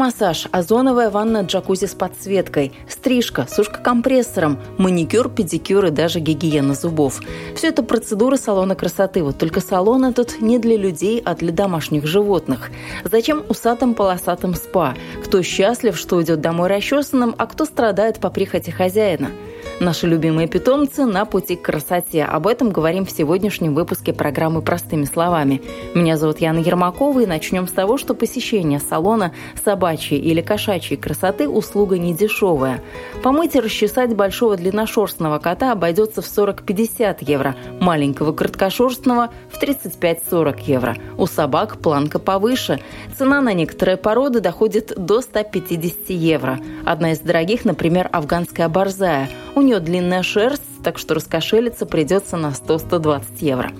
Гидромассаж, озоновая ванна джакузи с подсветкой, стрижка, сушка компрессором, маникюр, педикюр и даже гигиена зубов. Все это процедуры салона красоты. Вот только салон этот не для людей, а для домашних животных. Зачем усатым полосатым спа? Кто счастлив, что уйдет домой расчесанным, а кто страдает по прихоти хозяина? Наши любимые питомцы на пути к красоте. Об этом говорим в сегодняшнем выпуске программы «Простыми словами». Меня зовут Яна Ермакова, и начнем с того, что посещение салона собачьей или кошачьей красоты – услуга недешевая. Помыть и расчесать большого длинношерстного кота обойдется в 40-50 евро, маленького краткошерстного – в 35-40 евро. У собак планка повыше. Цена на некоторые породы доходит до 150 евро. Одна из дорогих, например, афганская борзая – у нее длинная шерсть, так что раскошелиться придется на 100-120 евро.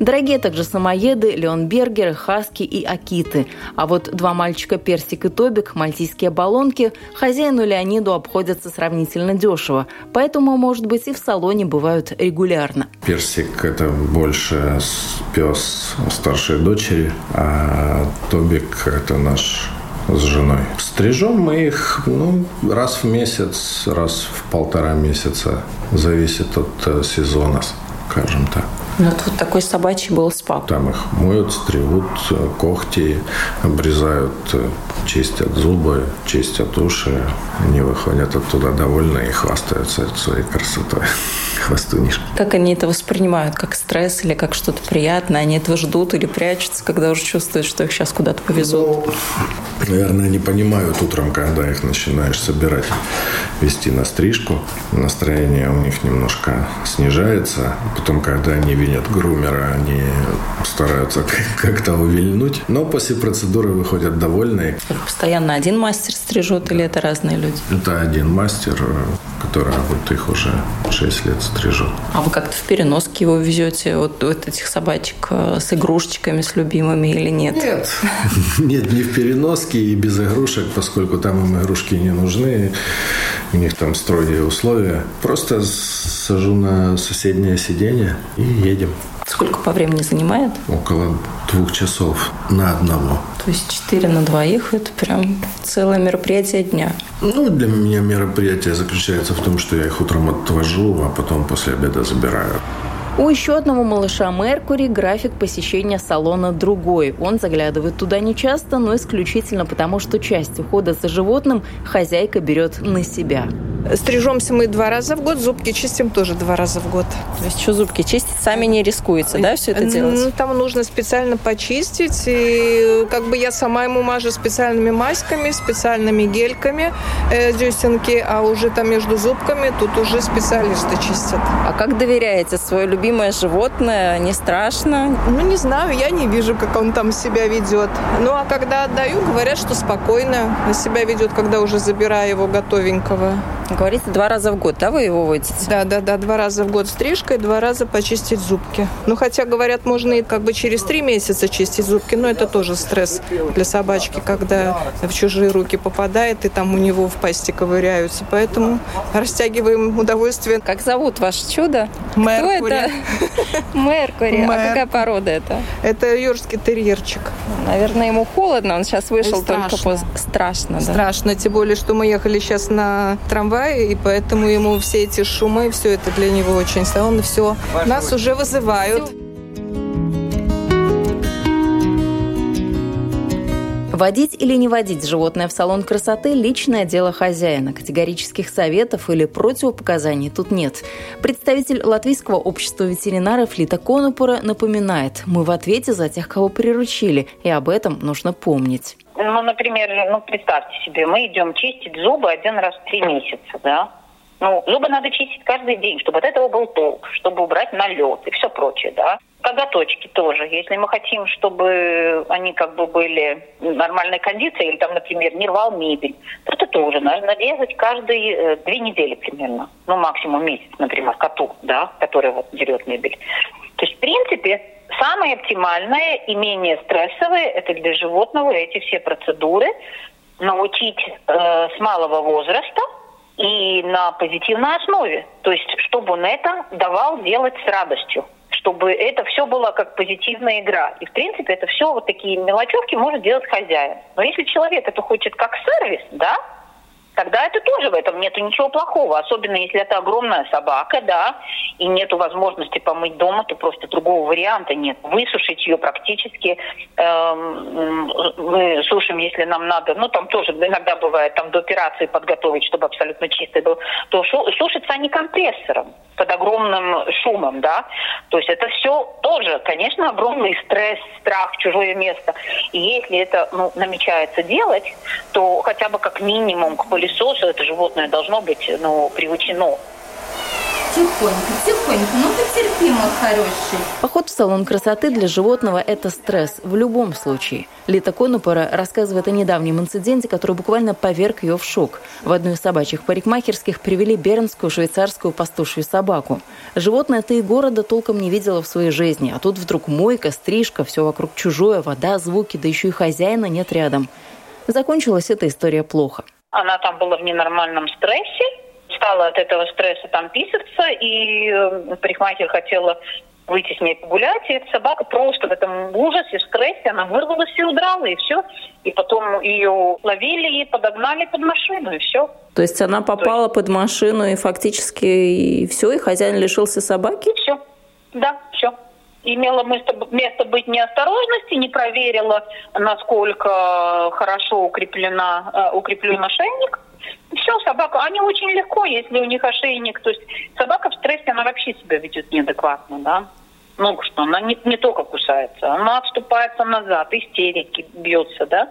Дорогие также самоеды, леонбергеры, хаски и акиты. А вот два мальчика Персик и Тобик, мальтийские баллонки, хозяину Леониду обходятся сравнительно дешево. Поэтому, может быть, и в салоне бывают регулярно. Персик – это больше пес старшей дочери, а Тобик – это наш с женой. Стрижем мы их ну, раз в месяц, раз в полтора месяца. Зависит от э, сезона, скажем так. Ну, вот, вот такой собачий был спа. Там их моют, стригут, э, когти, обрезают, э, чистят зубы, чистят уши. Они выходят оттуда довольны и хвастаются своей красотой. Хвастунишки. Как они это воспринимают? Как стресс или как что-то приятное? Они этого ждут или прячутся, когда уже чувствуют, что их сейчас куда-то повезут? Ну, наверное, они понимают утром, когда их начинаешь собирать, вести на стрижку. Настроение у них немножко снижается. Потом, когда они видят грумера, они стараются как-то увильнуть. Но после процедуры выходят довольные. Постоянно один мастер стрижет или это разные люди? Это один мастер, который вот их уже 6 лет стрижет. А вы как-то в переноске его везете, вот, вот этих собачек э, с игрушечками, с любимыми или нет? Нет. Нет, не в переноске и без игрушек, поскольку там им игрушки не нужны. У них там строгие условия. Просто сажу на соседнее сиденье и едем. Сколько по времени занимает? Около двух часов на одного. То есть четыре на двоих – это прям целое мероприятие дня. Ну, для меня мероприятие заключается в том, что я их утром отвожу, а потом после обеда забираю. У еще одного малыша Меркури график посещения салона другой. Он заглядывает туда не часто, но исключительно потому, что часть ухода за животным хозяйка берет на себя. Стрижемся мы два раза в год, зубки чистим тоже два раза в год. То есть что зубки чистить сами не рискуется, да, все это делать? Ну, там нужно специально почистить. И как бы я сама ему мажу специальными масками, специальными гельками э, дюсинки, а уже там между зубками тут уже специалисты чистят. А как доверяете свое любимое животное? Не страшно? Ну, не знаю, я не вижу, как он там себя ведет. Ну, а когда отдаю, говорят, что спокойно себя ведет, когда уже забираю его готовенького. Говорите, два раза в год, да, вы его водите? Да, да, да, два раза в год стрижка и два раза почистить зубки. Ну, хотя, говорят, можно и как бы через три месяца чистить зубки, но это тоже стресс для собачки, когда в чужие руки попадает, и там у него в пасти ковыряются. Поэтому растягиваем удовольствие. Как зовут ваше чудо? Меркури. Кто это? Меркури. А какая порода это? Это юрский терьерчик. Наверное, ему холодно, он сейчас вышел только по... Страшно, да. Страшно, тем более, что мы ехали сейчас на трамвае, трамвае, и поэтому ему все эти шумы, все это для него очень странно. Все, нас уже вызывают. Водить или не водить животное в салон красоты – личное дело хозяина. Категорических советов или противопоказаний тут нет. Представитель Латвийского общества ветеринаров Лита Конупура напоминает, мы в ответе за тех, кого приручили, и об этом нужно помнить. Ну, например, ну, представьте себе, мы идем чистить зубы один раз в три месяца, да? Ну, зубы надо чистить каждый день, чтобы от этого был толк, чтобы убрать налет и все прочее, да. Коготочки тоже. Если мы хотим, чтобы они как бы были в нормальной кондиции, или там, например, не рвал мебель, то это тоже надо нарезать каждые э, две недели примерно. Ну, максимум месяц, например, коту, да, который вот дерет мебель. То есть, в принципе, самое оптимальное и менее стрессовое – это для животного эти все процедуры научить э, с малого возраста и на позитивной основе. То есть, чтобы он это давал делать с радостью чтобы это все было как позитивная игра. И, в принципе, это все вот такие мелочевки может делать хозяин. Но если человек это хочет как сервис, да, тогда это тоже в этом нету ничего плохого. Особенно если это огромная собака, да, и нету возможности помыть дома, то просто другого варианта нет. Высушить ее практически э, мы сушим, если нам надо. Ну, там тоже иногда бывает, там до операции подготовить, чтобы абсолютно чистый был. То сушатся они компрессором под огромным шумом, да. То есть это все тоже, конечно, огромный стресс, страх, чужое место. И если это ну, намечается делать, то хотя бы как минимум к пылесосу это животное должно быть ну, приучено Тихонько, тихонько, ну мой хороший. Поход в салон красоты для животного – это стресс в любом случае. Лита Конупора рассказывает о недавнем инциденте, который буквально поверг ее в шок. В одной из собачьих парикмахерских привели бернскую швейцарскую пастушью собаку. Животное ты и города толком не видела в своей жизни, а тут вдруг мойка, стрижка, все вокруг чужое, вода, звуки, да еще и хозяина нет рядом. Закончилась эта история плохо. Она там была в ненормальном стрессе, стала от этого стресса там писаться, и э, парикмахер хотела выйти с ней погулять, и эта собака просто в этом ужасе, стрессе, она вырвалась и удрала, и все. И потом ее ловили и подогнали под машину, и все. То есть она попала есть... под машину, и фактически и все, и хозяин лишился собаки? И все. Да, все. Имела место, быть неосторожности, не проверила, насколько хорошо укреплена, э, укреплен ошейник все, собака, они очень легко, если у них ошейник, то есть собака в стрессе, она вообще себя ведет неадекватно, да. Много что, она не, не только кусается, она отступается назад, истерики бьется, да.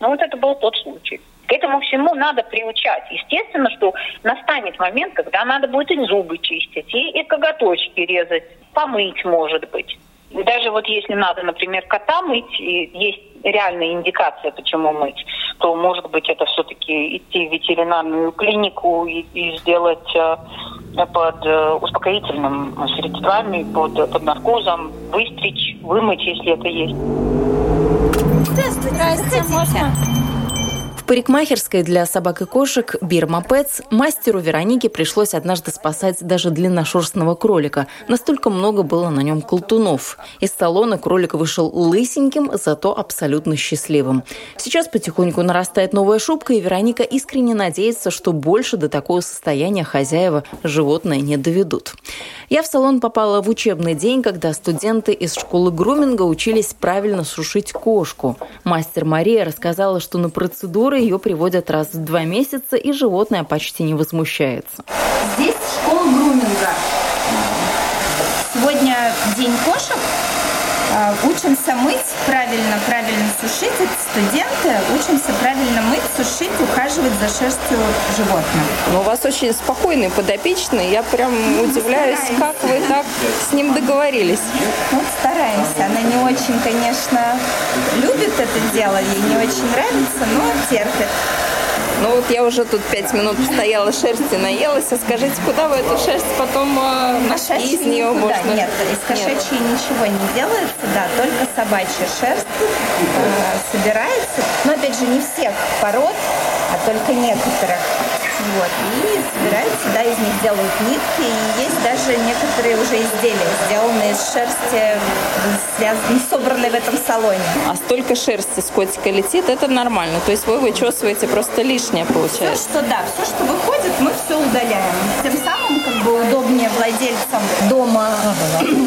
Ну вот это был тот случай. К этому всему надо приучать. Естественно, что настанет момент, когда надо будет и зубы чистить, и, и коготочки резать, помыть, может быть. Даже вот если надо, например, кота мыть, и есть реальная индикация, почему мыть, то, может быть, это все-таки идти в ветеринарную клинику и, и сделать э, под э, успокоительным средствами, под, под наркозом, выстричь, вымыть, если это есть. Здравствуйте. Здравствуйте. Можно? В парикмахерской для собак и кошек Бирма Пэтс мастеру Веронике пришлось однажды спасать даже длинношерстного кролика. Настолько много было на нем колтунов. Из салона кролик вышел лысеньким, зато абсолютно счастливым. Сейчас потихоньку нарастает новая шубка, и Вероника искренне надеется, что больше до такого состояния хозяева животное не доведут. Я в салон попала в учебный день, когда студенты из школы груминга учились правильно сушить кошку. Мастер Мария рассказала, что на процедуры которой ее приводят раз в два месяца, и животное почти не возмущается. Здесь школа груминга. Сегодня день кошек. А, учимся мыть правильно, правильно сушить. Это студенты. Учимся правильно мыть, сушить, ухаживать за шерстью животных. Но у вас очень спокойный, подопечный. Я прям ну, удивляюсь, как вы так с ним договорились. Вот стараемся. Она не очень, конечно, любит это дело, ей не очень нравится, но терпит. Ну вот я уже тут пять минут постояла, шерсти наелась. А скажите, куда вы эту шерсть потом э, из нее никуда. можно? Нет, из кошачьей Нет. ничего не делается, да, только собачья шерсть э, собирается. Но опять же не всех пород, а только некоторых. Вот. И собираются, да, из них делают нитки. И есть даже некоторые уже изделия, сделанные из шерсти, связанные, собранные в этом салоне. А столько шерсти с котика летит, это нормально. То есть вы вычесываете просто лишнее, получается. Все, что, да, все, что выходит, мы все удаляем. Тем самым как бы удобнее владельцам дома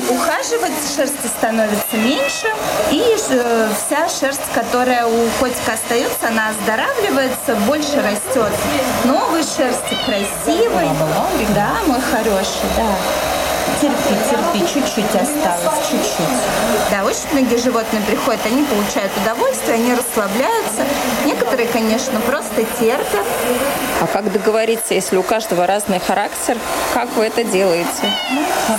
ухаживать, шерсти становится меньше. И э, вся шерсть, которая у котика остается, она оздоравливается, больше растет. Новый шерсти красивый. Да, мой хороший, да. Терпи, терпи, чуть-чуть осталось, чуть-чуть. Да, очень многие животные приходят, они получают удовольствие, они расслабляются. Некоторые, конечно, просто терпят. А как договориться, если у каждого разный характер? Как вы это делаете?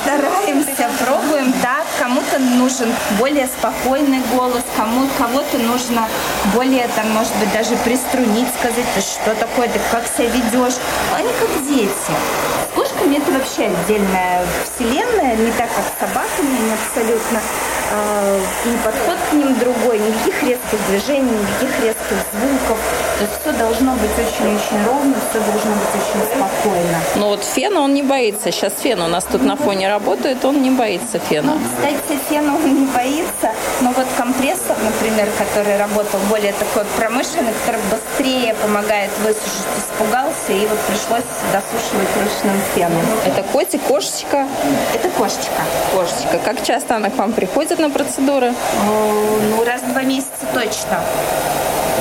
Стараемся, пробуем так. Кому-то нужен более спокойный голос, кому кого-то нужно более, там, может быть, даже приструнить, сказать, ты что такое, ты как себя ведешь. Они как дети. Кошками это вообще отдельная вселенная, не так, как с собаками, абсолютно и подход к ним другой, никаких резких движений, никаких резких звуков. То есть все должно быть очень-очень ровно, все должно быть очень спокойно. Ну вот фена он не боится. Сейчас фен у нас тут на фоне работает, он не боится фена. Ну, кстати, фена он не боится, но вот компрессор, например, который работал более такой промышленный, который быстрее помогает высушить, испугался, и вот пришлось досушивать ручным феном. Это котик, кошечка? Это кошечка. Кошечка. Как часто она к вам приходит на процедуры? Ну, раз в два месяца точно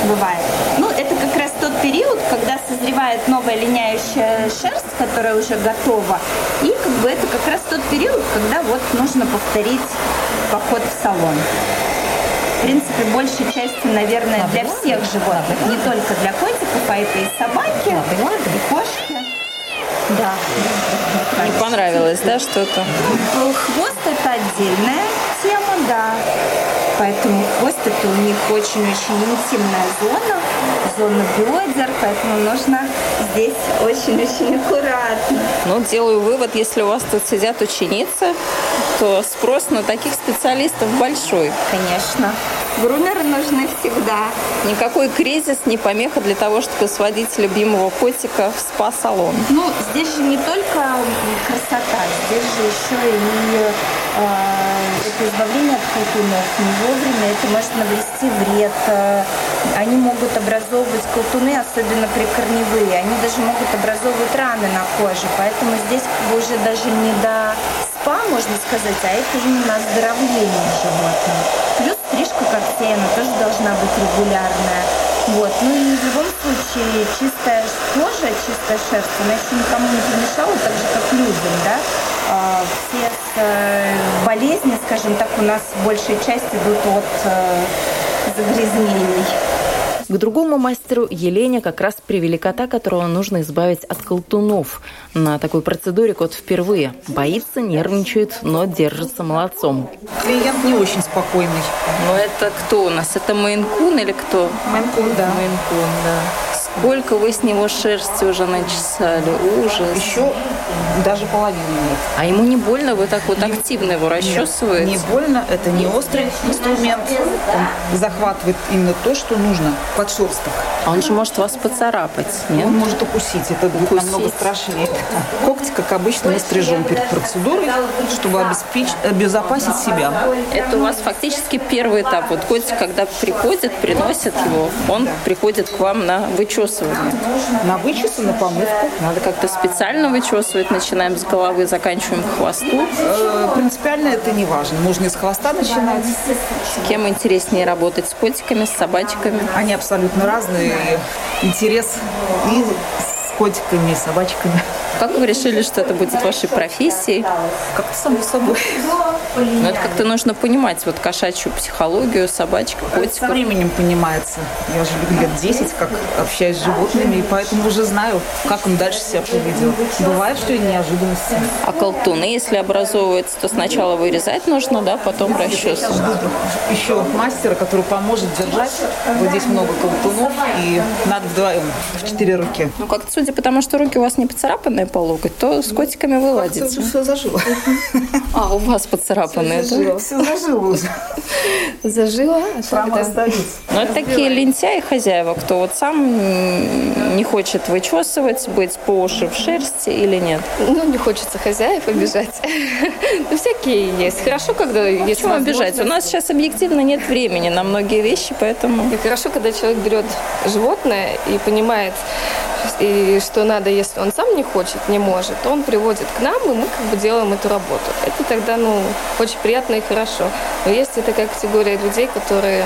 бывает. Ну, это как раз тот период, когда созревает новая линяющая шерсть, которая уже готова. И как бы это как раз тот период, когда вот нужно повторить поход в салон. В принципе, большей части, наверное, для всех животных, не только для котиков, а это и собаки, и кошки. Да. Не понравилось, да, что-то? Хвост это отдельная тема, да. Поэтому хвост это у них очень-очень интимная зона, зона бедер, поэтому нужно здесь очень-очень аккуратно. Ну, делаю вывод, если у вас тут сидят ученицы, то спрос на таких специалистов большой. Конечно. Грумеры нужны всегда. Никакой кризис не помеха для того, чтобы сводить любимого котика в спа-салон. Ну, здесь же не только красота, здесь же еще и это избавление от колтунов. Не вовремя это может навести вред. Они могут образовывать колтуны, особенно прикорневые. Они даже могут образовывать раны на коже. Поэтому здесь уже даже не до спа, можно сказать, а это именно оздоровление животного. Плюс стрижка когтей, она тоже должна быть регулярная. Вот. Ну и в любом случае чистая кожа, чистая шерсть, она еще никому не помешала, так же как людям, да. Все э, болезни, скажем так, у нас большая часть идут от э, загрязнений. К другому мастеру Елене как раз привели кота, которого нужно избавить от колтунов. На такой процедуре кот впервые. Боится, нервничает, но держится молодцом. Клиент не очень спокойный. Ну это кто у нас? Это Мейнкун или кто? Мейнкун, да. Мейнкун, да. Сколько вы с него шерсти уже начесали? Ужас. Еще даже половины нет. А ему не больно? Вы так вот активно его расчесываете? Нет, не больно. Это не острый инструмент. Он захватывает именно то, что нужно под шерсток. А он же может вас поцарапать, нет? Он может укусить. Это будет укусить. намного страшнее. Когти, как обычно, мы стрижем перед процедурой, чтобы обеспечить, обезопасить себя. Это у вас фактически первый этап. Вот котик, когда приходит, приносит его, он приходит к вам на вычесывание вычесывание? На вычесу, на помывку. Надо как-то специально вычесывать. Начинаем с головы, заканчиваем к хвосту. Э, принципиально это не важно. Можно и с хвоста начинать. С кем интереснее работать? С котиками, с собачками? Они абсолютно разные. Интерес и с котиками, и собачками. Как вы решили, что это будет вашей профессией? Как-то само собой. Но это как-то нужно понимать, вот кошачью психологию, собачка, котик. Со временем понимается. Я уже лет 10, как общаюсь с животными, и поэтому уже знаю, как он дальше себя поведет. Бывает, что и неожиданности. А колтуны, если образовываются, то сначала вырезать нужно, да, потом расчесывать. Еще мастера, который поможет держать. Вот здесь много колтунов, и надо вдвоем, в четыре руки. Ну, как-то судя по тому, что руки у вас не поцарапанные, по локоть, то с котиками вы ладите. Все зажило. А, у вас поцарапанные, все зажило, Все зажило уже. Зажило? Шрамы остались. Ну, это такие лентяи хозяева, кто вот сам не хочет вычесывать, быть по уши в шерсти или нет? Ну, не хочется хозяев обижать. Ну, всякие есть. Хорошо, когда есть Почему обижать? У нас сейчас объективно нет времени на многие вещи, поэтому... И хорошо, когда человек берет животное и понимает, и что надо, если он сам не хочет, не может, он приводит к нам, и мы как бы делаем эту работу. Это тогда, ну, очень приятно и хорошо. Но есть и такая категория людей, которые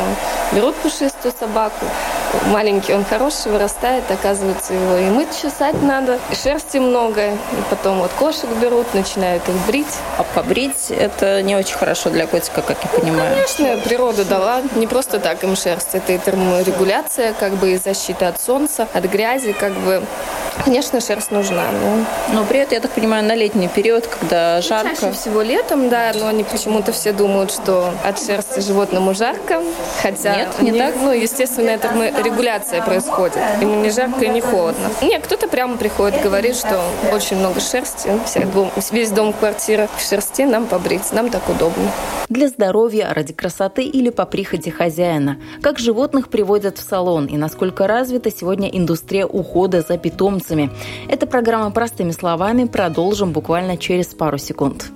берут пушистую собаку, маленький, он хороший, вырастает, оказывается, его и мыть, чесать надо, и шерсти много, и потом вот кошек берут, начинают их брить. А побрить это не очень хорошо для котика, как я понимаю. Конечно, природа дала не просто так им шерсть, это и терморегуляция, как бы и защита от солнца, от грязи, как бы Конечно, шерсть нужна. Но, но при этом, я так понимаю, на летний период, когда жарко. Чаще всего летом, да, но они почему-то все думают, что от шерсти животному жарко. Хотя нет, не так. Ну, естественно, это регуляция происходит. Ему не жарко и не холодно. Нет, кто-то прямо приходит, говорит, что очень много шерсти, весь дом, квартира в шерсти, нам побрить, нам так удобно. Для здоровья, ради красоты или по прихоти хозяина. Как животных приводят в салон и насколько развита сегодня индустрия ухода за питомцами. Эта программа «Простыми словами» продолжим буквально через пару секунд.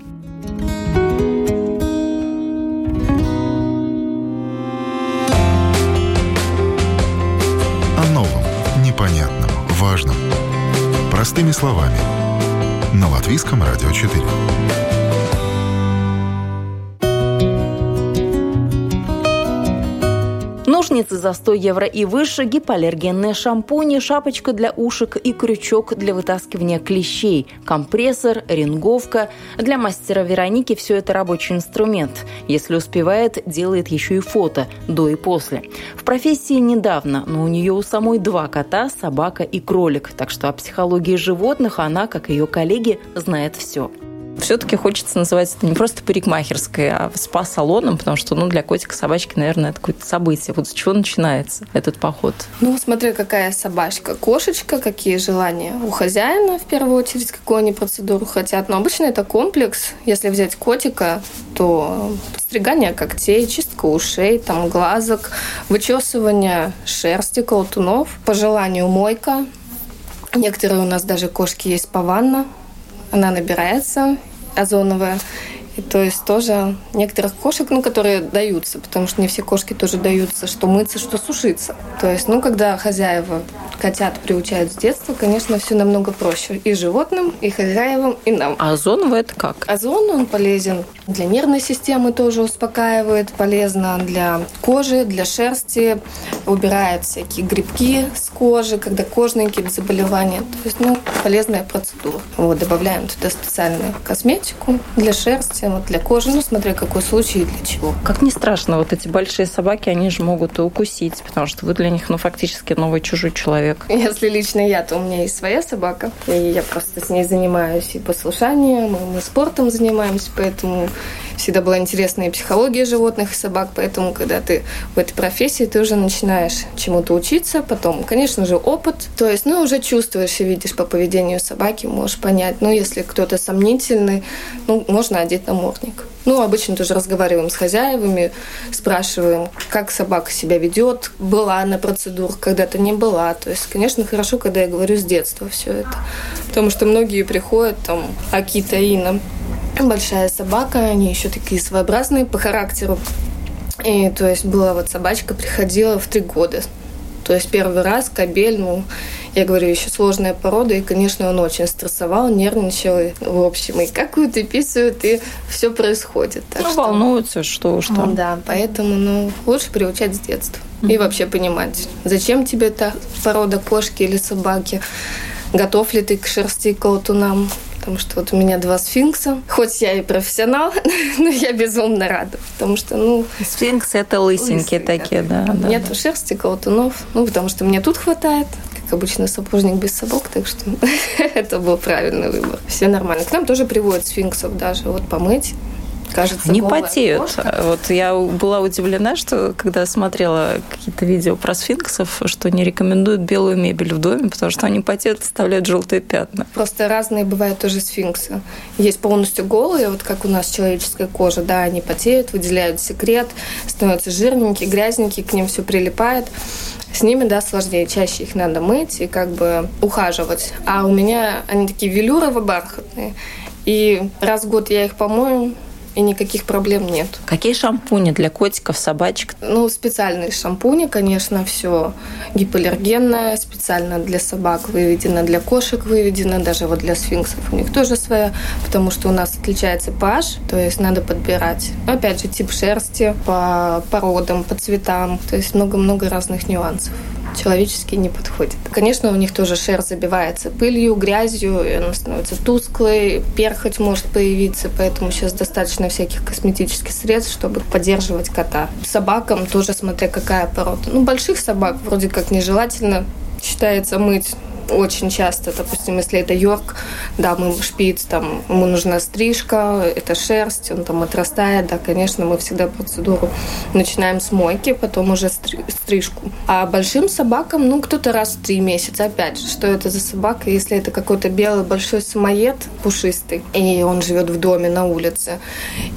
О новом, непонятном, важном. Простыми словами. На Латвийском радио 4. Ножницы за 100 евро и выше, гипоаллергенные шампуни, шапочка для ушек и крючок для вытаскивания клещей, компрессор, ринговка. Для мастера Вероники все это рабочий инструмент. Если успевает, делает еще и фото до и после. В профессии недавно, но у нее у самой два кота, собака и кролик. Так что о психологии животных она, как и ее коллеги, знает все все-таки хочется называть это не просто парикмахерской, а спа-салоном, потому что ну, для котика, собачки, наверное, это какое-то событие. Вот с чего начинается этот поход? Ну, смотри, какая собачка. Кошечка, какие желания у хозяина, в первую очередь, какую они процедуру хотят. Но обычно это комплекс. Если взять котика, то подстригание когтей, чистка ушей, там, глазок, вычесывание шерсти, колтунов, по желанию мойка. Некоторые у нас даже кошки есть по ванна, она набирается озоновая. И то есть тоже некоторых кошек, ну, которые даются, потому что не все кошки тоже даются, что мыться, что сушиться. То есть, ну, когда хозяева котят приучают с детства, конечно, все намного проще. И животным, и хозяевам, и нам. А озоновый это как? Озон, он полезен для нервной системы, тоже успокаивает, полезно для кожи, для шерсти, убирает всякие грибки с кожи, когда кожные какие-то заболевания. То есть, ну, полезная процедура. Вот, добавляем туда специальную косметику для шерсти, вот для кожи, ну, смотря какой случай и для чего. Как ни страшно, вот эти большие собаки, они же могут и укусить, потому что вы для них, ну, фактически новый чужой человек. Если лично я, то у меня есть своя собака, и я просто с ней занимаюсь и послушанием, и мы спортом занимаемся, поэтому всегда была интересная и психология животных и собак, поэтому, когда ты в этой профессии, ты уже начинаешь чему-то учиться, потом, конечно же, опыт, то есть, ну, уже чувствуешь и видишь по поведению собаки, можешь понять, ну, если кто-то сомнительный, ну, можно одеть намордник. Ну, обычно тоже разговариваем с хозяевами, спрашиваем, как собака себя ведет, была на процедурах, когда-то не была. То есть, конечно, хорошо, когда я говорю с детства все это. Потому что многие приходят, там, Акита, Ина, большая собака, они еще такие своеобразные по характеру. И то есть была вот собачка, приходила в три года. То есть первый раз кабель, ну, я говорю, еще сложная порода, и, конечно, он очень стрессовал, нервничал, и, в общем, и какую-то писают, и все происходит. Так ну, что... волнуются, что уж там. Да, поэтому, ну, лучше приучать с детства. Mm-hmm. И вообще понимать, зачем тебе эта порода кошки или собаки, готов ли ты к шерсти колтунам, потому что вот у меня два сфинкса. Хоть я и профессионал, но я безумно рада, потому что, ну... Сфинксы – это лысенькие, лысенькие такие, да. да Нет да. шерсти, колтунов, ну, потому что мне тут хватает, как обычно, сапожник без сапог, так что это был правильный выбор. Все нормально. К нам тоже приводят сфинксов даже вот помыть кажется, не потеют. Кошка. Вот я была удивлена, что когда смотрела какие-то видео про сфинксов, что не рекомендуют белую мебель в доме, потому что они потеют, оставляют желтые пятна. Просто разные бывают тоже сфинксы. Есть полностью голые, вот как у нас человеческая кожа, да, они потеют, выделяют секрет, становятся жирненькие, грязненькие, к ним все прилипает. С ними, да, сложнее. Чаще их надо мыть и как бы ухаживать. А у меня они такие велюрово-бархатные. И раз в год я их помою, и никаких проблем нет. Какие шампуни для котиков, собачек? Ну, специальные шампуни, конечно, все гипоаллергенное, специально для собак выведено, для кошек выведено, даже вот для сфинксов у них тоже своя, потому что у нас отличается pH, то есть надо подбирать. Опять же, тип шерсти по породам, по цветам, то есть много-много разных нюансов человеческий не подходит. Конечно, у них тоже шерсть забивается пылью, грязью, и она становится тусклой, перхоть может появиться, поэтому сейчас достаточно всяких косметических средств, чтобы поддерживать кота. Собакам тоже смотря какая порода. Ну, больших собак вроде как нежелательно считается мыть очень часто, допустим, если это Йорк, да, мы шпиц, там, ему нужна стрижка, это шерсть, он там отрастает, да, конечно, мы всегда процедуру начинаем с мойки, потом уже стрижку. А большим собакам, ну, кто-то раз в три месяца, опять же, что это за собака, если это какой-то белый большой самоед, пушистый, и он живет в доме на улице,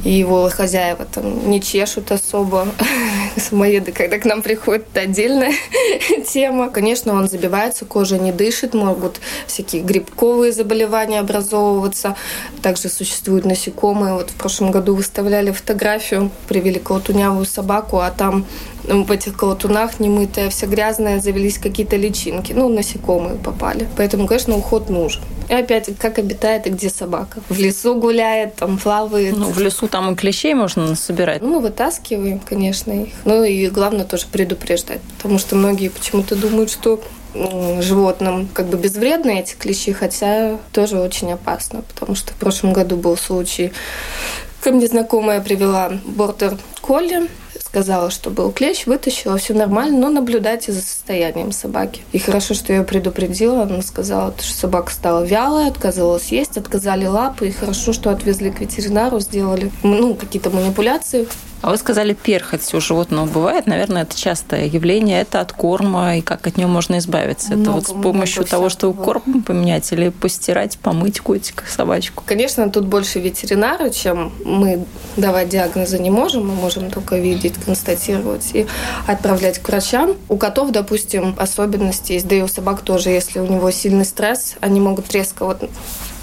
и его хозяева там не чешут особо, самоеды, когда к нам приходят, это отдельная тема. Конечно, он забивается, кожа не дышит, могут всякие грибковые заболевания образовываться. Также существуют насекомые. Вот в прошлом году выставляли фотографию, привели колотунявую собаку, а там в этих колотунах немытая, вся грязная, завелись какие-то личинки. Ну, насекомые попали. Поэтому, конечно, уход нужен. И опять, как обитает и где собака. В лесу гуляет, там плавает. Ну, в лесу там и клещей можно собирать. Ну, мы вытаскиваем, конечно, их. Ну, и главное тоже предупреждать. Потому что многие почему-то думают, что животным как бы безвредны эти клещи, хотя тоже очень опасно, потому что в прошлом году был случай, ко мне знакомая привела бордер колли, сказала, что был клещ, вытащила, все нормально, но наблюдайте за состоянием собаки. И хорошо, что я предупредила, она сказала, что собака стала вялая, отказывалась есть, отказали лапы, и хорошо, что отвезли к ветеринару, сделали ну, какие-то манипуляции, а вы сказали, перхоть у животного бывает. Наверное, это частое явление. Это от корма, и как от него можно избавиться? Много, это вот с помощью того, что корм поменять или постирать, помыть котика, собачку? Конечно, тут больше ветеринары, чем мы давать диагнозы не можем. Мы можем только видеть, констатировать и отправлять к врачам. У котов, допустим, особенности есть, да и у собак тоже, если у него сильный стресс, они могут резко вот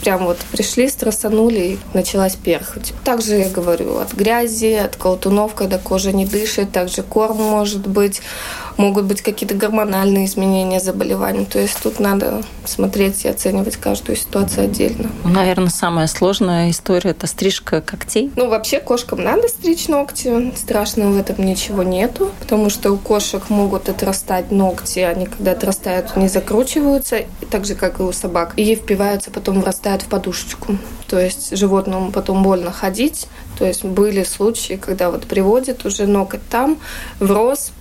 прям вот пришли, стрессанули, и началась перхоть. Также я говорю, от грязи, от колтунов, когда кожа не дышит, также корм может быть могут быть какие-то гормональные изменения заболеваний. То есть тут надо смотреть и оценивать каждую ситуацию отдельно. Наверное, самая сложная история – это стрижка когтей. Ну, вообще кошкам надо стричь ногти. Страшного в этом ничего нету, потому что у кошек могут отрастать ногти, они когда отрастают, не закручиваются, так же, как и у собак, и впиваются, потом врастают в подушечку. То есть животному потом больно ходить. То есть были случаи, когда вот приводят уже ноготь там, врос,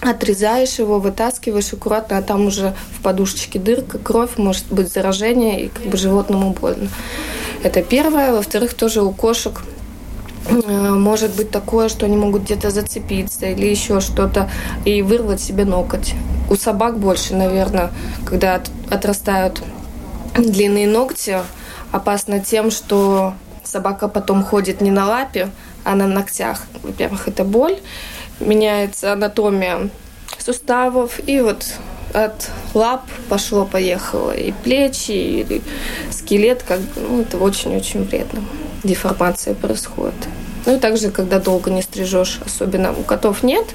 отрезаешь его, вытаскиваешь аккуратно, а там уже в подушечке дырка, кровь, может быть заражение, и как бы животному больно. Это первое. Во-вторых, тоже у кошек э, может быть такое, что они могут где-то зацепиться или еще что-то и вырвать себе ноготь. У собак больше, наверное, когда отрастают длинные ногти, опасно тем, что собака потом ходит не на лапе, а на ногтях. Во-первых, это боль меняется анатомия суставов, и вот от лап пошло-поехало и плечи, и скелет, как бы, ну, это очень-очень вредно. Деформация происходит. Ну и также, когда долго не стрижешь, особенно у котов нет,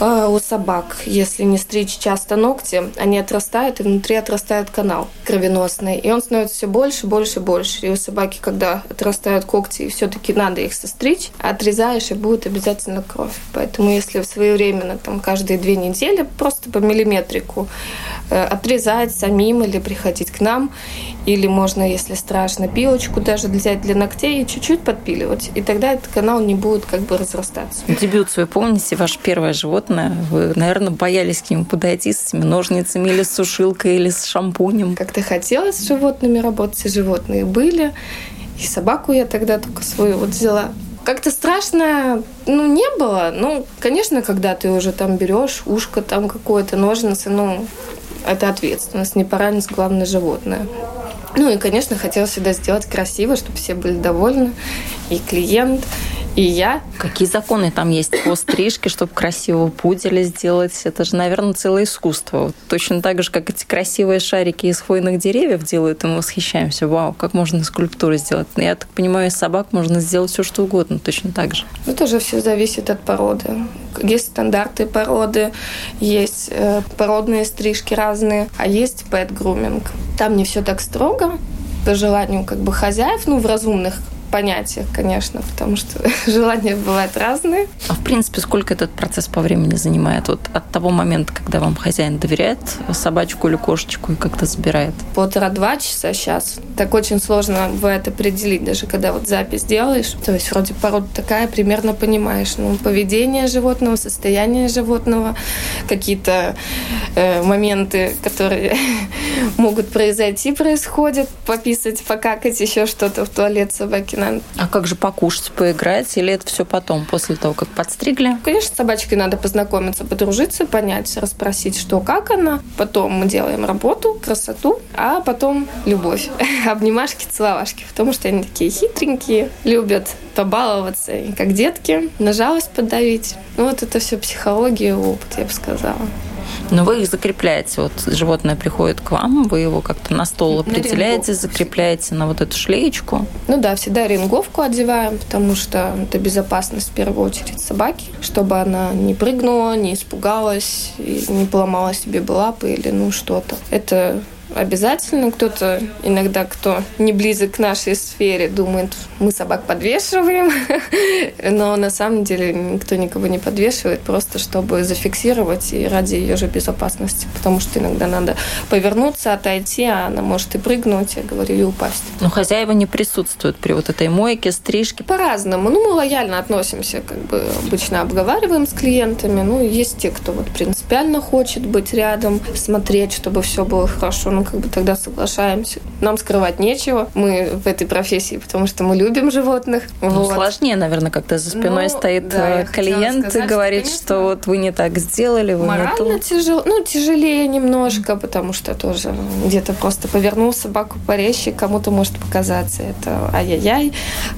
у собак, если не стричь часто ногти, они отрастают, и внутри отрастает канал кровеносный, и он становится все больше, больше, больше. И у собаки, когда отрастают когти, все-таки надо их состричь, отрезаешь, и будет обязательно кровь. Поэтому если своевременно, там, каждые две недели, просто по миллиметрику э, отрезать самим или приходить к нам, или можно, если страшно, пилочку даже взять для ногтей и чуть-чуть подпиливать, и тогда этот канал не будет как бы разрастаться. Дебют свой помните, ваше первое животное. Вы, наверное, боялись к нему подойти с этими ножницами или с сушилкой, или с шампунем. Как-то хотелось с животными работать, и животные были. И собаку я тогда только свою вот взяла. Как-то страшно, ну, не было. Ну, конечно, когда ты уже там берешь ушко там какое-то, ножницы, ну, это ответственность. Не поранить главное животное. Ну и, конечно, хотелось всегда сделать красиво, чтобы все были довольны. И клиент, и я. Какие законы там есть по стрижке, чтобы красивого пуделя сделать? Это же, наверное, целое искусство. Точно так же, как эти красивые шарики из хвойных деревьев делают, и мы восхищаемся. Вау, как можно скульптуру сделать? Я так понимаю, из собак можно сделать все, что угодно, точно так же. Ну, тоже все зависит от породы. Есть стандарты породы, есть э, породные стрижки разные, а есть grooming. Там не все так строго, по желанию как бы хозяев, ну, в разумных понятиях, конечно, потому что желания бывают разные. А в принципе, сколько этот процесс по времени занимает? Вот от того момента, когда вам хозяин доверяет собачку или кошечку и как-то забирает? Полтора-два часа сейчас. Так очень сложно бывает определить, даже когда вот запись делаешь. То есть вроде порода такая, примерно понимаешь, ну, поведение животного, состояние животного, какие-то э, моменты, которые могут произойти, происходят, пописать, покакать, еще что-то в туалет собаки надо. А как же покушать, поиграть? Или это все потом, после того, как подстригли? Конечно, с собачкой надо познакомиться, подружиться, понять, расспросить, что, как она. Потом мы делаем работу, красоту, а потом любовь. Обнимашки, целовашки. Потому что они такие хитренькие, любят побаловаться, как детки, на жалость подавить. Ну, вот это все психология, опыт, я бы сказала. Но вы их закрепляете. Вот животное приходит к вам, вы его как-то на стол определяете, на закрепляете на вот эту шлеечку. Ну да, всегда ринговку одеваем, потому что это безопасность в первую очередь собаки, чтобы она не прыгнула, не испугалась, не поломала себе лапы или ну что-то. Это обязательно. Кто-то иногда, кто не близок к нашей сфере, думает, мы собак подвешиваем. Но на самом деле никто никого не подвешивает, просто чтобы зафиксировать и ради ее же безопасности. Потому что иногда надо повернуться, отойти, а она может и прыгнуть, я говорю, и упасть. Но хозяева не присутствуют при вот этой мойке, стрижке? По-разному. Ну, мы лояльно относимся, как бы обычно обговариваем с клиентами. Ну, есть те, кто вот принципиально хочет быть рядом, смотреть, чтобы все было хорошо ну, как бы тогда соглашаемся. Нам скрывать нечего. Мы в этой профессии, потому что мы любим животных. Ну, вот. Сложнее, наверное, когда за спиной ну, стоит да, э, клиент сказать, и говорит, что, конечно, что вот вы не так сделали, вы морально не то. тяжело, ну, тяжелее немножко, потому что тоже где-то просто повернул собаку порезче, кому-то может показаться это ай-яй-яй.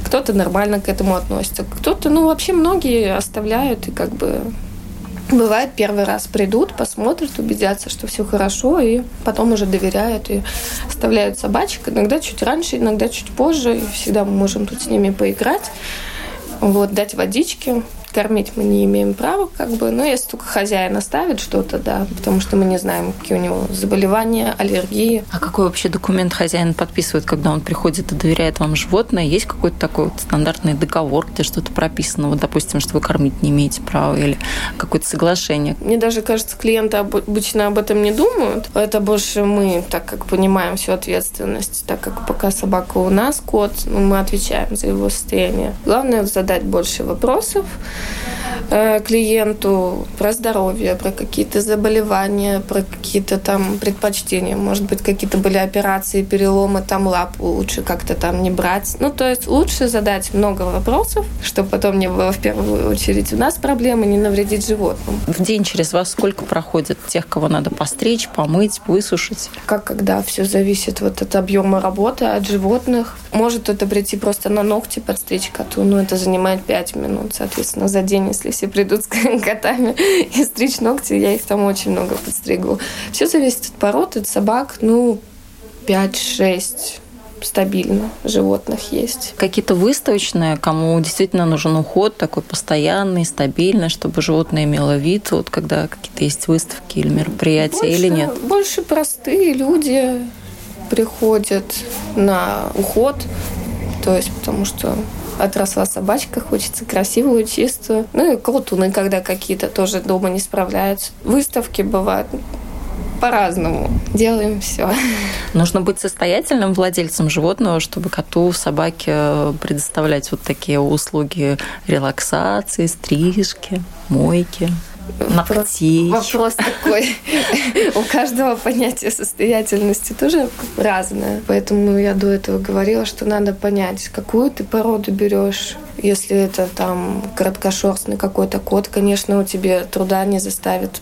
Кто-то нормально к этому относится. Кто-то, ну, вообще многие оставляют и как бы Бывает, первый раз придут, посмотрят, убедятся, что все хорошо, и потом уже доверяют и оставляют собачек. Иногда чуть раньше, иногда чуть позже. И всегда мы можем тут с ними поиграть, вот, дать водички, кормить мы не имеем права, как бы, но если только хозяин оставит что-то, да, потому что мы не знаем, какие у него заболевания, аллергии. А какой вообще документ хозяин подписывает, когда он приходит и доверяет вам животное? Есть какой-то такой вот стандартный договор, где что-то прописано, вот, допустим, что вы кормить не имеете права или какое-то соглашение? Мне даже кажется, клиенты обычно об этом не думают. Это больше мы, так как понимаем всю ответственность, так как пока собака у нас, кот, ну, мы отвечаем за его состояние. Главное задать больше вопросов, клиенту про здоровье, про какие-то заболевания, про какие-то там предпочтения. Может быть, какие-то были операции, переломы, там лапу лучше как-то там не брать. Ну, то есть лучше задать много вопросов, чтобы потом не было в первую очередь у нас проблемы, не навредить животным. В день через вас сколько проходит тех, кого надо постричь, помыть, высушить? Как когда все зависит вот от объема работы, от животных. Может это прийти просто на ногти подстричь коту, но это занимает 5 минут, соответственно, за день, если все придут с котами и стричь ногти, я их там очень много подстригу. Все зависит от пород, от собак, ну, 5-6 стабильно животных есть. Какие-то выставочные, кому действительно нужен уход такой постоянный, стабильный, чтобы животное имело вид, вот когда какие-то есть выставки или мероприятия больше, или нет? Больше простые люди приходят на уход, то есть потому что отросла собачка, хочется красивую, чистую. Ну и колтуны, когда какие-то тоже дома не справляются. Выставки бывают по-разному. Делаем все. Нужно быть состоятельным владельцем животного, чтобы коту, собаке предоставлять вот такие услуги релаксации, стрижки, мойки ногтей. Вопрос такой. У каждого понятие состоятельности тоже разное. Поэтому я до этого говорила, что надо понять, какую ты породу берешь. Если это там короткошерстный какой-то кот, конечно, у тебя труда не заставит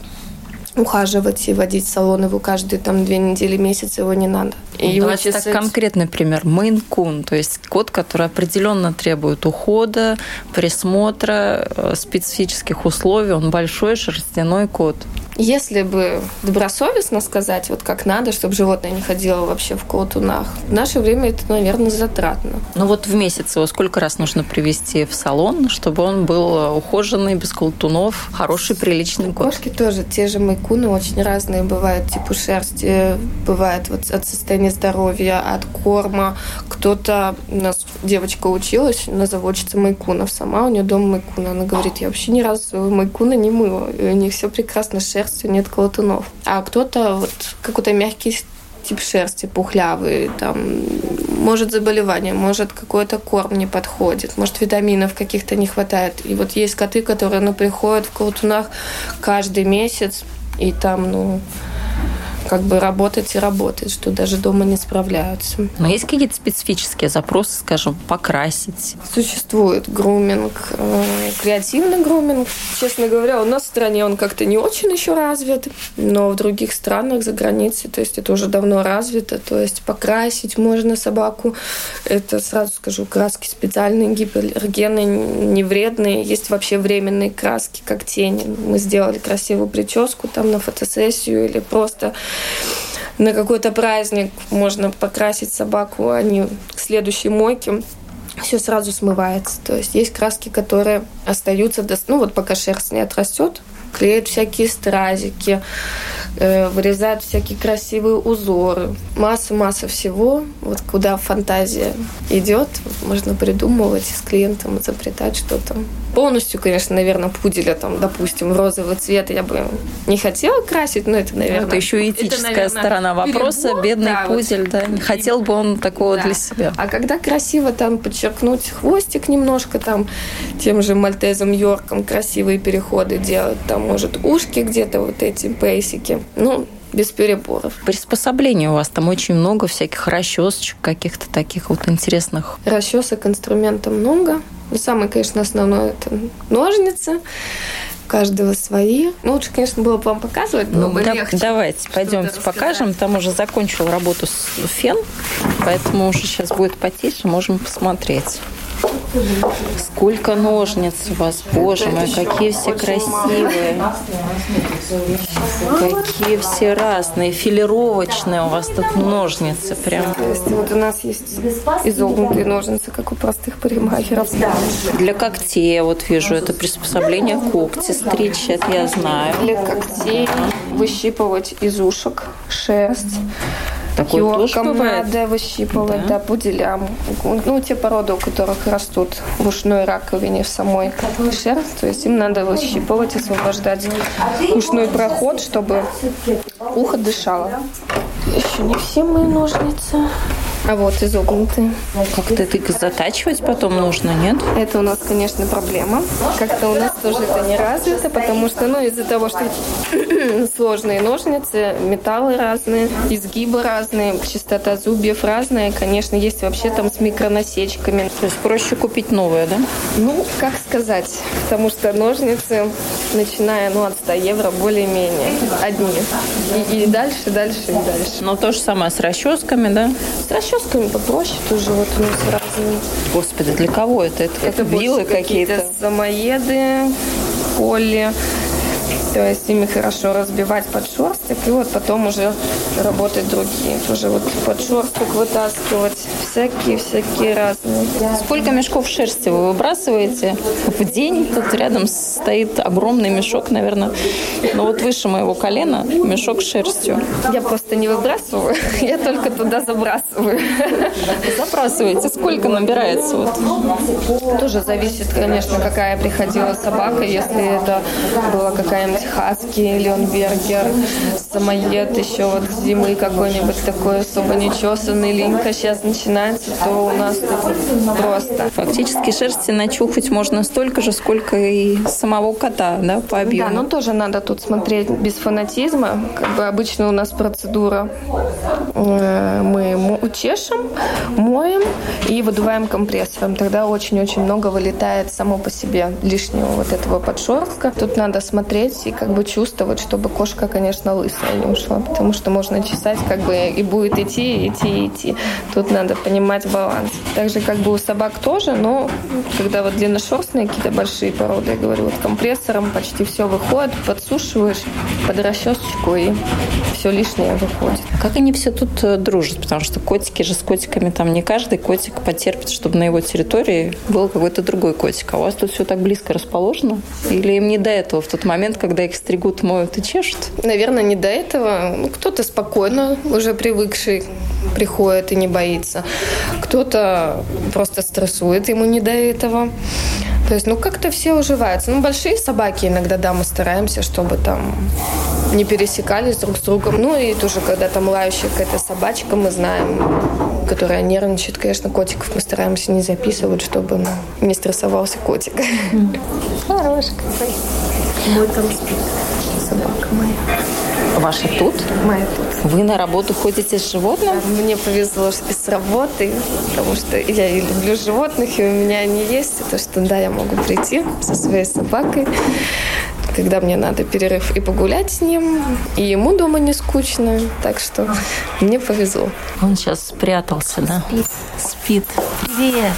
ухаживать и водить салон его каждые там две недели, месяц его не надо. И Давайте так конкретный пример. Мейн-кун, то есть кот, который определенно требует ухода, присмотра, э, специфических условий. Он большой шерстяной кот. Если бы добросовестно сказать, вот как надо, чтобы животное не ходило вообще в колтунах, в наше время это, наверное, затратно. Ну вот в месяц его сколько раз нужно привести в салон, чтобы он был ухоженный, без колтунов, хороший, приличный кот? Кошки тоже, те же майкуны очень разные бывают, типа шерсти, бывает вот от состояния здоровья, от корма. Кто-то, у нас девочка училась на заводчице майкунов сама, у нее дома майкуна, она говорит, я вообще ни разу своего майкуна не мыла, и у них все прекрасно с шерстью, нет колотунов. А кто-то вот какой-то мягкий тип шерсти пухлявый, там, может заболевание, может какой-то корм не подходит, может витаминов каких-то не хватает. И вот есть коты, которые, ну, приходят в колтунах каждый месяц, и там, ну, как бы работать и работать, что даже дома не справляются. Но есть какие-то специфические запросы, скажем, покрасить? Существует груминг, э, креативный груминг. Честно говоря, у нас в стране он как-то не очень еще развит, но в других странах за границей, то есть это уже давно развито, то есть покрасить можно собаку. Это, сразу скажу, краски специальные, гипоаллергены, не вредные. Есть вообще временные краски, как тени. Мы сделали красивую прическу там на фотосессию или просто на какой-то праздник можно покрасить собаку, а не к следующей мойке все сразу смывается. То есть есть краски, которые остаются, до... ну вот пока шерсть не отрастет, клеят всякие стразики, э, вырезают всякие красивые узоры. Масса-масса всего. Вот куда фантазия идет, можно придумывать с клиентом, изобретать что-то. Полностью, конечно, наверное, пуделя, там, допустим, розовый цвет я бы не хотела красить, но это, наверное... Это еще этическая это, наверное, сторона вопроса. Перебор, Бедный да, пудель, вот, да, не хотел бы он такого да. для себя. А когда красиво там подчеркнуть хвостик немножко, там, тем же мальтезом Йорком красивые переходы делать, там, может, ушки где-то, вот эти пейсики. Ну, без переборов. Приспособлений у вас там очень много всяких расчесочек, каких-то таких вот интересных. Расчесок инструмента много. Ну, самое, конечно, основное это ножницы. У каждого свои. Ну, лучше, конечно, было бы вам показывать, было ну, бы да, легче. Давайте, пойдемте покажем. Там уже закончил работу фен, поэтому уже сейчас будет потише, можем посмотреть. Сколько ножниц у вас, боже мой, какие все красивые. Какие все разные, филировочные у вас тут ножницы прям. То есть вот у нас есть изогнутые ножницы, как у простых парикмахеров. Для когтей, я вот вижу, это приспособление когти стричь, это я знаю. Для когтей выщипывать из ушек шерсть Такое Йорком надо выщипывать, да. да, пуделям. Ну, те породы, у которых растут в ушной раковине в самой шерсть, то есть им надо выщипывать, освобождать ушной проход, чтобы ухо дышало. Еще не все мои ножницы. А вот изогнутые. Как-то это затачивать потом нужно, нет? Это у нас, конечно, проблема. Как-то у нас тоже это не развито, потому что, ну, из-за того, что сложные ножницы, металлы разные, изгибы разные, частота зубьев разная, конечно, есть вообще там с микронасечками. То есть проще купить новые, да? Ну, как сказать, потому что ножницы, начиная, ну, от 100 евро более-менее одни. И, и дальше, дальше, и дальше. Но то же самое с расческами, да? С расческами попроще тоже вот у нас разные. Господи, для кого это? Это, это вилы какие-то? какие самоеды, поли. То есть ими хорошо разбивать подшерсток и вот потом уже работать другие. Тоже вот подшерсток вытаскивать. Всякие-всякие разные. Сколько мешков шерсти вы выбрасываете в день? Тут рядом стоит огромный мешок, наверное, ну вот выше моего колена мешок с шерстью. Я просто не выбрасываю, я только туда забрасываю. Забрасываете? Сколько набирается? Вот? Тоже зависит, конечно, какая приходила собака. Если это была какая-нибудь хаски, леонбергер, самоед, еще вот зимы какой-нибудь такой особо нечесанный, линька сейчас начинается, то у нас тут просто. Фактически шерсти начухать можно столько же, сколько и самого кота, да, по объему. Да, но тоже надо тут смотреть без фанатизма. Как бы обычно у нас процедура э, мы чешем, моем и выдуваем компрессором. Тогда очень-очень много вылетает само по себе лишнего вот этого подшерстка. Тут надо смотреть и как бы чувствовать, чтобы кошка, конечно, лысая не ушла, потому что можно чесать как бы и будет идти, идти, идти. Тут надо понимать баланс. Также как бы у собак тоже, но когда вот длинношерстные какие-то большие породы, я говорю, вот компрессором почти все выходит, подсушиваешь под расчесочку и все лишнее выходит. Как они все тут э, дружат? Потому что котики же с котиками, там не каждый котик потерпит, чтобы на его территории был какой-то другой котик. А у вас тут все так близко расположено? Или им не до этого, в тот момент, когда их стригут, моют и чешут? Наверное, не до этого. Ну, кто-то спокойно, уже привыкший, приходит и не боится. Кто-то просто стрессует, ему не до этого. То есть, ну, как-то все уживаются. Ну, большие собаки иногда, да, мы стараемся, чтобы там не пересекались друг с другом. Ну, и тоже, когда там лающая какая-то собачка, мы знаем, которая нервничает, конечно, котиков мы стараемся не записывать, чтобы ну, не стрессовался котик. Хороший какой. Мой там спит. Собака моя. Ваша тут? Моя тут. Вы на работу ходите с животным? Мне повезло с работы, потому что я и люблю животных, и у меня они есть. То, что да, я могу прийти со своей собакой, когда мне надо перерыв и погулять с ним, и ему дома не скучно. Так что мне повезло. Он сейчас спрятался, да? Спит. Спит. Привет.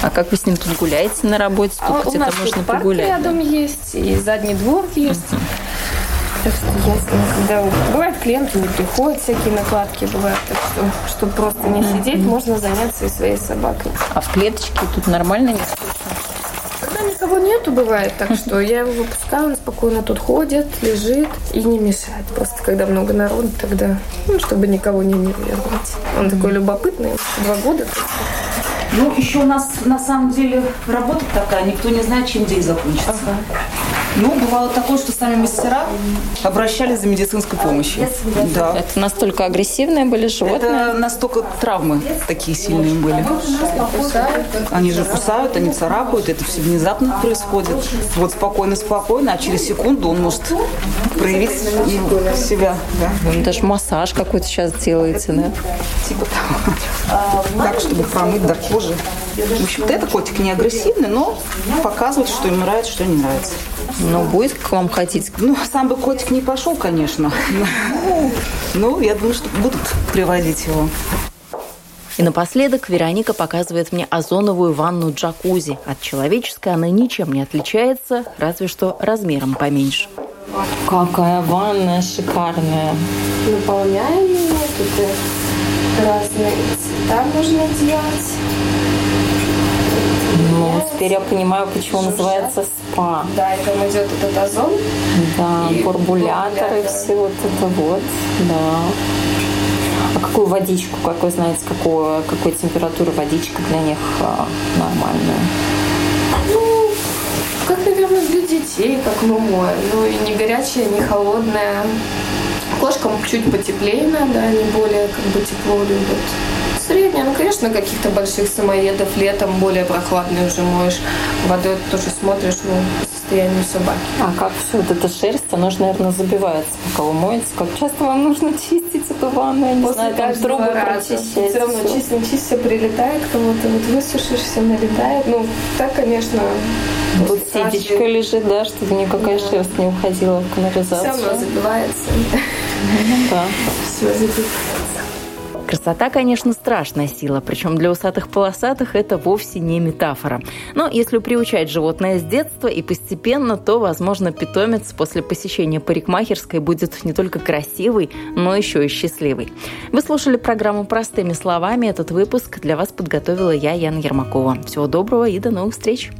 А как вы с ним тут гуляете на работе? Тут А у где-то нас можно тут парк погулять. рядом есть, и задний двор есть. Так что ясно, когда бывают клиенты не приходят, всякие накладки бывают, так что, чтобы просто не сидеть, можно заняться и своей собакой. А в клеточке тут нормально не Когда никого нету, бывает, так что я его выпускаю, он спокойно тут ходит, лежит и не мешает. Просто когда много народу, тогда, ну, чтобы никого не нервировать. Он такой любопытный, два года. Ну, еще у нас на самом деле работа такая, никто не знает, чем день закончится. Ну, бывало такое, что сами мастера обращались за медицинской помощью. Да. Это настолько агрессивные были животные? Это настолько травмы такие сильные были. Они же кусают, они царапают, это все внезапно происходит. Вот спокойно-спокойно, а через секунду он может проявить себя. Да. Вы даже массаж какой-то сейчас делаете, да? Типа того. Так, чтобы промыть до кожи. В общем-то, это котик не агрессивный, но показывает, что ему нравится, что не нравится. Но будет к вам ходить? Ну, сам бы котик не пошел, конечно. Ну, я думаю, что будут привозить его. И напоследок Вероника показывает мне озоновую ванну джакузи. От человеческой она ничем не отличается, разве что размером поменьше. Какая ванная шикарная. Наполняем ее, тут и разные цвета можно делать. Теперь я понимаю, почему называется спа. Да, и там идет этот озон. Да, И бурбулятор. все вот это вот, да. А какую водичку, как вы знаете, какую, какой температуры водичка для них а, нормальная? Ну, как, наверное, для детей, как мы моем. Ну, и не горячая, не холодная. Кошкам чуть потеплее надо, они более как бы тепло любят. Средняя, ну, конечно, каких-то больших самоедов летом более прохладные уже моешь. Водой тоже смотришь, ну, состоянию собаки. А как все вот эта шерсть, она же, наверное, забивается, пока вы моете. Как часто вам нужно чистить эту ванну? Я не После знаю, там трубы прочищать. Все равно чисто, чисто прилетает кого-то, вот высушишь, все налетает. Ну, так, конечно, Тут каждой- сетечка лежит, да, чтобы никакая шерсть не уходила в Все равно канализацию. забивается. Да. Все забивается. Красота, конечно, страшная сила, причем для усатых-полосатых это вовсе не метафора. Но если приучать животное с детства и постепенно, то, возможно, питомец после посещения парикмахерской будет не только красивый, но еще и счастливый. Вы слушали программу «Простыми словами». Этот выпуск для вас подготовила я, Яна Ермакова. Всего доброго и до новых встреч!